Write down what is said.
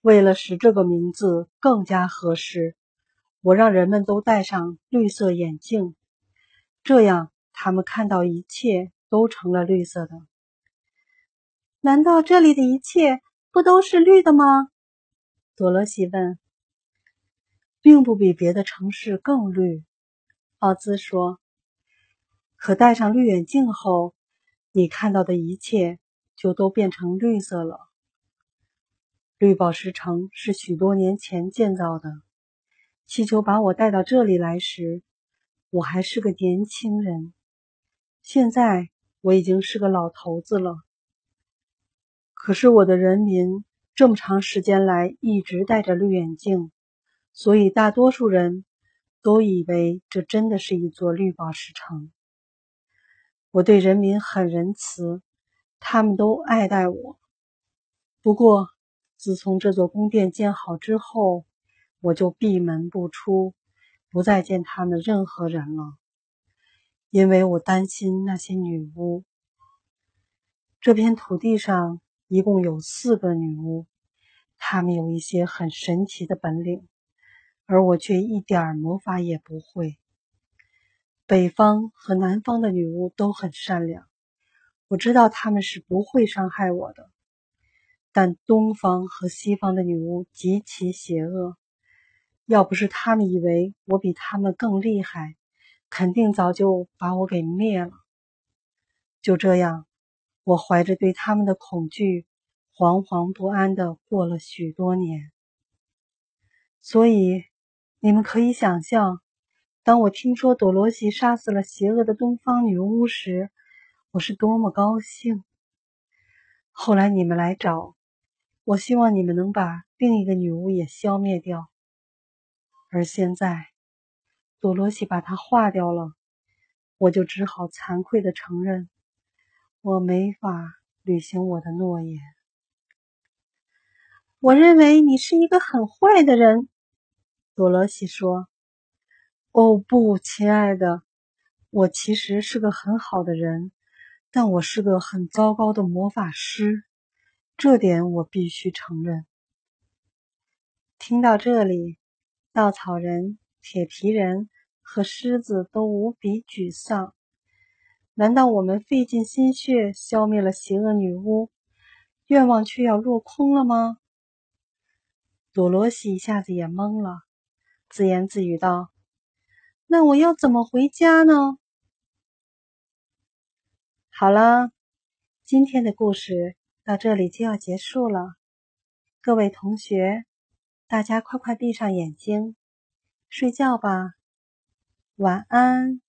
为了使这个名字更加合适，我让人们都戴上绿色眼镜，这样他们看到一切都成了绿色的。难道这里的一切不都是绿的吗？多罗西问。并不比别的城市更绿，奥兹说。可戴上绿眼镜后，你看到的一切就都变成绿色了。绿宝石城是许多年前建造的。气球把我带到这里来时，我还是个年轻人。现在我已经是个老头子了。可是我的人民这么长时间来一直戴着绿眼镜，所以大多数人都以为这真的是一座绿宝石城。我对人民很仁慈，他们都爱戴我。不过，自从这座宫殿建好之后，我就闭门不出，不再见他们任何人了，因为我担心那些女巫。这片土地上一共有四个女巫，她们有一些很神奇的本领，而我却一点魔法也不会。北方和南方的女巫都很善良，我知道她们是不会伤害我的。但东方和西方的女巫极其邪恶，要不是他们以为我比他们更厉害，肯定早就把我给灭了。就这样，我怀着对他们的恐惧，惶惶不安的过了许多年。所以，你们可以想象。当我听说朵罗西杀死了邪恶的东方女巫时，我是多么高兴！后来你们来找我，希望你们能把另一个女巫也消灭掉。而现在，朵罗西把她化掉了，我就只好惭愧的承认，我没法履行我的诺言。我认为你是一个很坏的人，朵罗西说。哦不，亲爱的，我其实是个很好的人，但我是个很糟糕的魔法师，这点我必须承认。听到这里，稻草人、铁皮人和狮子都无比沮丧。难道我们费尽心血消灭了邪恶女巫，愿望却要落空了吗？多罗西一下子也懵了，自言自语道。那我要怎么回家呢？好了，今天的故事到这里就要结束了。各位同学，大家快快闭上眼睛，睡觉吧，晚安。